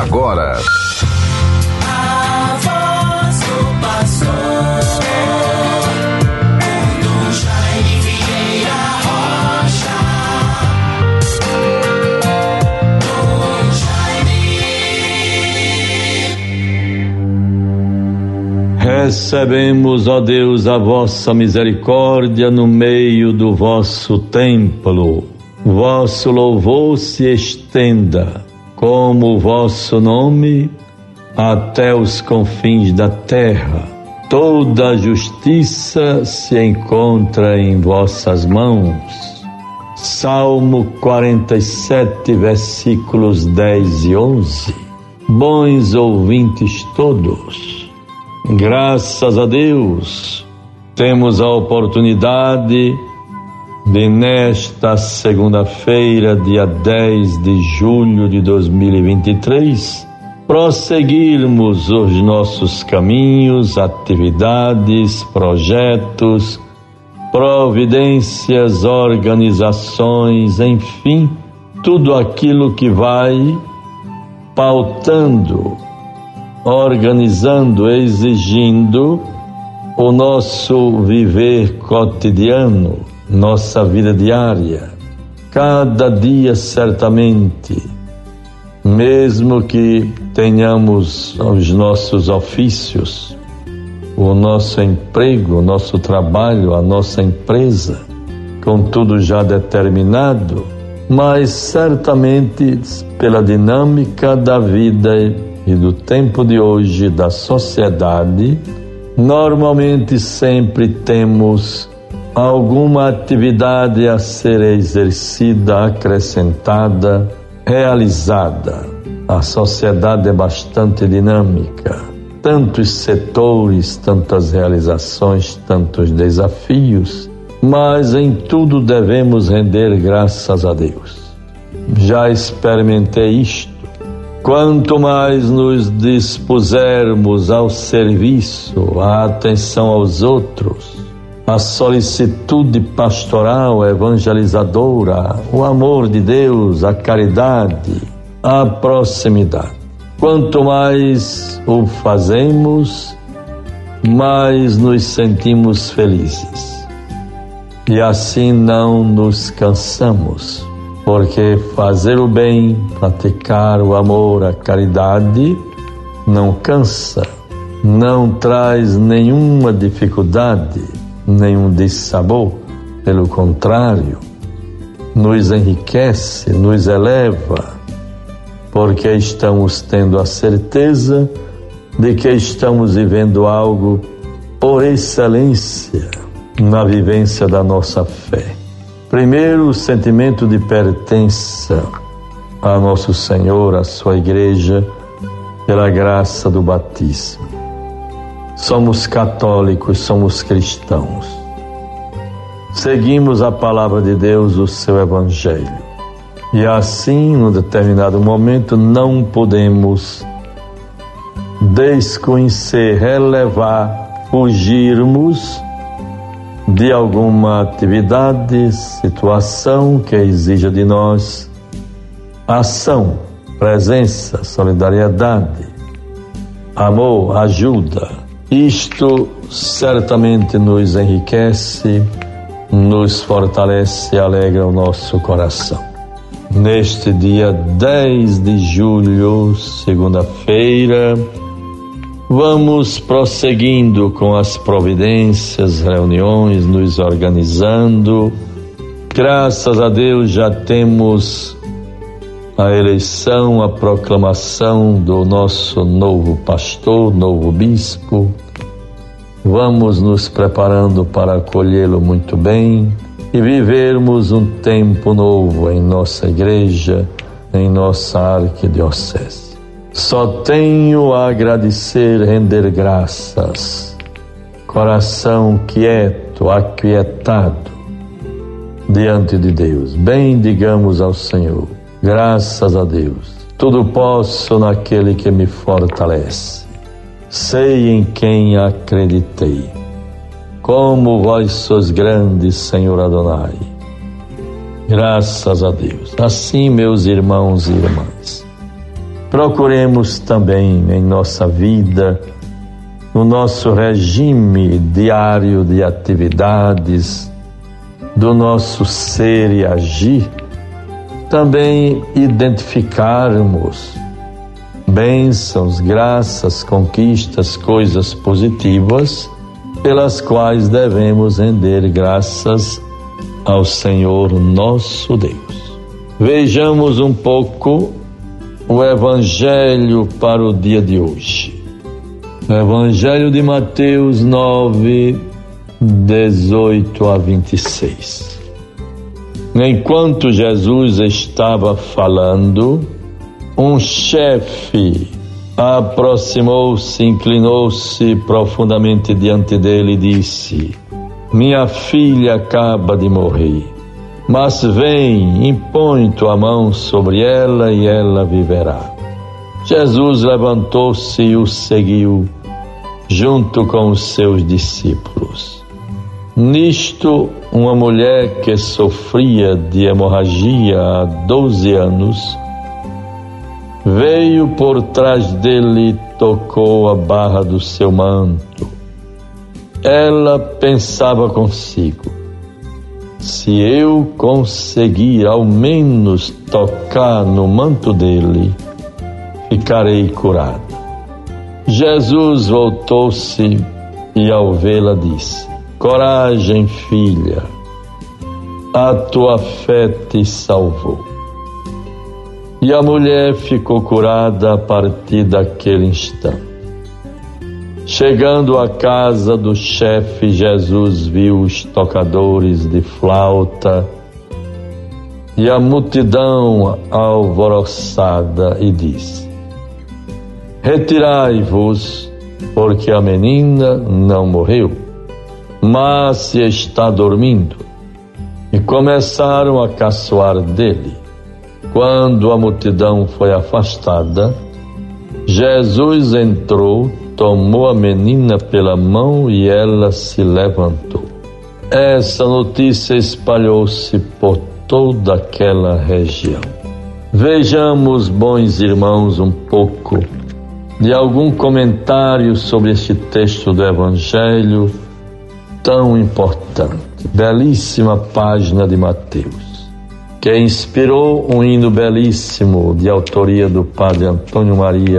agora. Recebemos, ó Deus, a vossa misericórdia no meio do vosso templo. Vosso louvor se estenda, como o vosso nome, até os confins da terra. Toda a justiça se encontra em vossas mãos. Salmo 47, versículos 10 e 11. Bons ouvintes todos, graças a Deus, temos a oportunidade de nesta segunda-feira, dia 10 de julho de 2023, prosseguirmos os nossos caminhos, atividades, projetos, providências, organizações, enfim, tudo aquilo que vai pautando, organizando, exigindo o nosso viver cotidiano, nossa vida diária. Cada dia, certamente, mesmo que tenhamos os nossos ofícios, o nosso emprego, o nosso trabalho, a nossa empresa, com tudo já determinado, mas certamente pela dinâmica da vida e do tempo de hoje, da sociedade, normalmente sempre temos alguma atividade a ser exercida, acrescentada, realizada. A sociedade é bastante dinâmica, tantos setores, tantas realizações, tantos desafios, mas em tudo devemos render graças a Deus. Já experimentei isto. Quanto mais nos dispusermos ao serviço, à atenção aos outros, a solicitude pastoral, evangelizadora, o amor de Deus, a caridade, a proximidade. Quanto mais o fazemos, mais nos sentimos felizes. E assim não nos cansamos, porque fazer o bem, praticar o amor, a caridade, não cansa, não traz nenhuma dificuldade nenhum dissabor, pelo contrário, nos enriquece, nos eleva, porque estamos tendo a certeza de que estamos vivendo algo por excelência na vivência da nossa fé. Primeiro, o sentimento de pertença a nosso Senhor, à sua igreja, pela graça do batismo. Somos católicos, somos cristãos. Seguimos a palavra de Deus, o seu evangelho. E assim, num determinado momento, não podemos desconhecer, relevar, fugirmos de alguma atividade, situação que exija de nós ação, presença, solidariedade, amor, ajuda isto certamente nos enriquece, nos fortalece e alegra o nosso coração. Neste dia 10 de julho, segunda-feira, vamos prosseguindo com as providências, reuniões, nos organizando. Graças a Deus já temos a eleição, a proclamação do nosso novo pastor, novo bispo. Vamos nos preparando para acolhê-lo muito bem e vivermos um tempo novo em nossa igreja, em nossa arquidiocese. Só tenho a agradecer, render graças. Coração quieto, aquietado diante de Deus. Bem digamos ao Senhor Graças a Deus. Tudo posso naquele que me fortalece. Sei em quem acreditei. Como vós sois grandes, Senhor Adonai. Graças a Deus. Assim, meus irmãos e irmãs, procuremos também em nossa vida, no nosso regime diário de atividades, do nosso ser e agir, também identificarmos bênçãos, graças, conquistas, coisas positivas pelas quais devemos render graças ao Senhor nosso Deus. Vejamos um pouco o Evangelho para o dia de hoje. Evangelho de Mateus 9, 18 a 26. Enquanto Jesus estava falando, um chefe aproximou-se, inclinou-se profundamente diante dele e disse: Minha filha acaba de morrer, mas vem, impõe tua mão sobre ela e ela viverá. Jesus levantou-se e o seguiu, junto com os seus discípulos. Nisto, uma mulher que sofria de hemorragia há 12 anos, veio por trás dele e tocou a barra do seu manto. Ela pensava consigo: se eu conseguir ao menos tocar no manto dele, ficarei curada. Jesus voltou-se e, ao vê-la, disse: Coragem, filha, a tua fé te salvou. E a mulher ficou curada a partir daquele instante. Chegando à casa do chefe, Jesus viu os tocadores de flauta e a multidão alvoroçada e disse: Retirai-vos, porque a menina não morreu, mas está dormindo. E começaram a caçoar dele. Quando a multidão foi afastada, Jesus entrou, tomou a menina pela mão e ela se levantou. Essa notícia espalhou-se por toda aquela região. Vejamos, bons irmãos, um pouco de algum comentário sobre este texto do Evangelho tão importante. Belíssima página de Mateus que inspirou um hino belíssimo de autoria do padre Antônio Maria,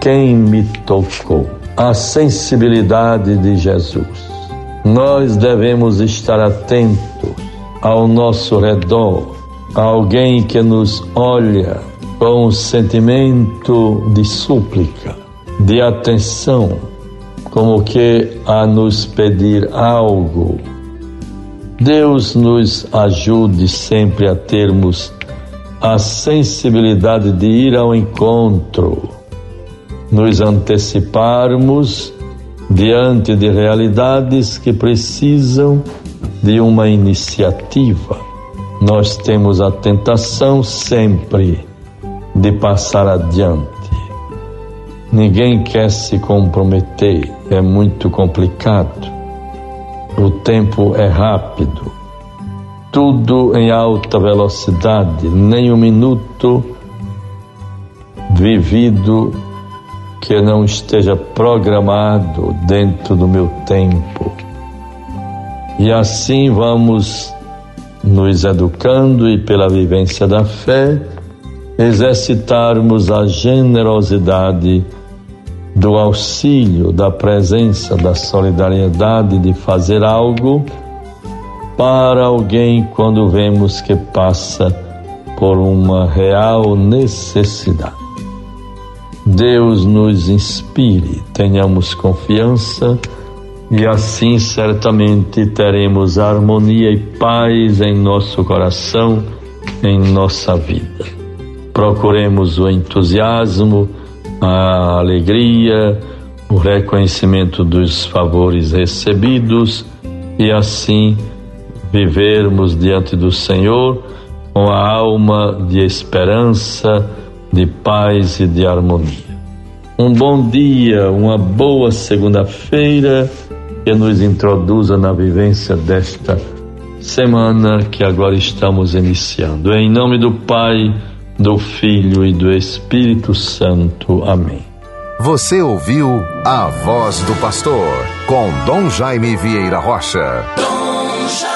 Quem me tocou? A sensibilidade de Jesus. Nós devemos estar atentos ao nosso redor, a alguém que nos olha com um sentimento de súplica, de atenção, como que a nos pedir algo Deus nos ajude sempre a termos a sensibilidade de ir ao encontro, nos anteciparmos diante de realidades que precisam de uma iniciativa. Nós temos a tentação sempre de passar adiante. Ninguém quer se comprometer, é muito complicado. O tempo é rápido, tudo em alta velocidade, nem um minuto vivido que não esteja programado dentro do meu tempo. E assim vamos nos educando e pela vivência da fé exercitarmos a generosidade do auxílio, da presença, da solidariedade, de fazer algo para alguém quando vemos que passa por uma real necessidade. Deus nos inspire, tenhamos confiança e assim certamente teremos harmonia e paz em nosso coração, em nossa vida. Procuremos o entusiasmo, a alegria, o reconhecimento dos favores recebidos e assim vivermos diante do Senhor com a alma de esperança, de paz e de harmonia. Um bom dia, uma boa segunda-feira que nos introduza na vivência desta semana que agora estamos iniciando. Em nome do Pai, do Filho e do Espírito Santo. Amém. Você ouviu A Voz do Pastor, com Dom Jaime Vieira Rocha. Dom Jaime.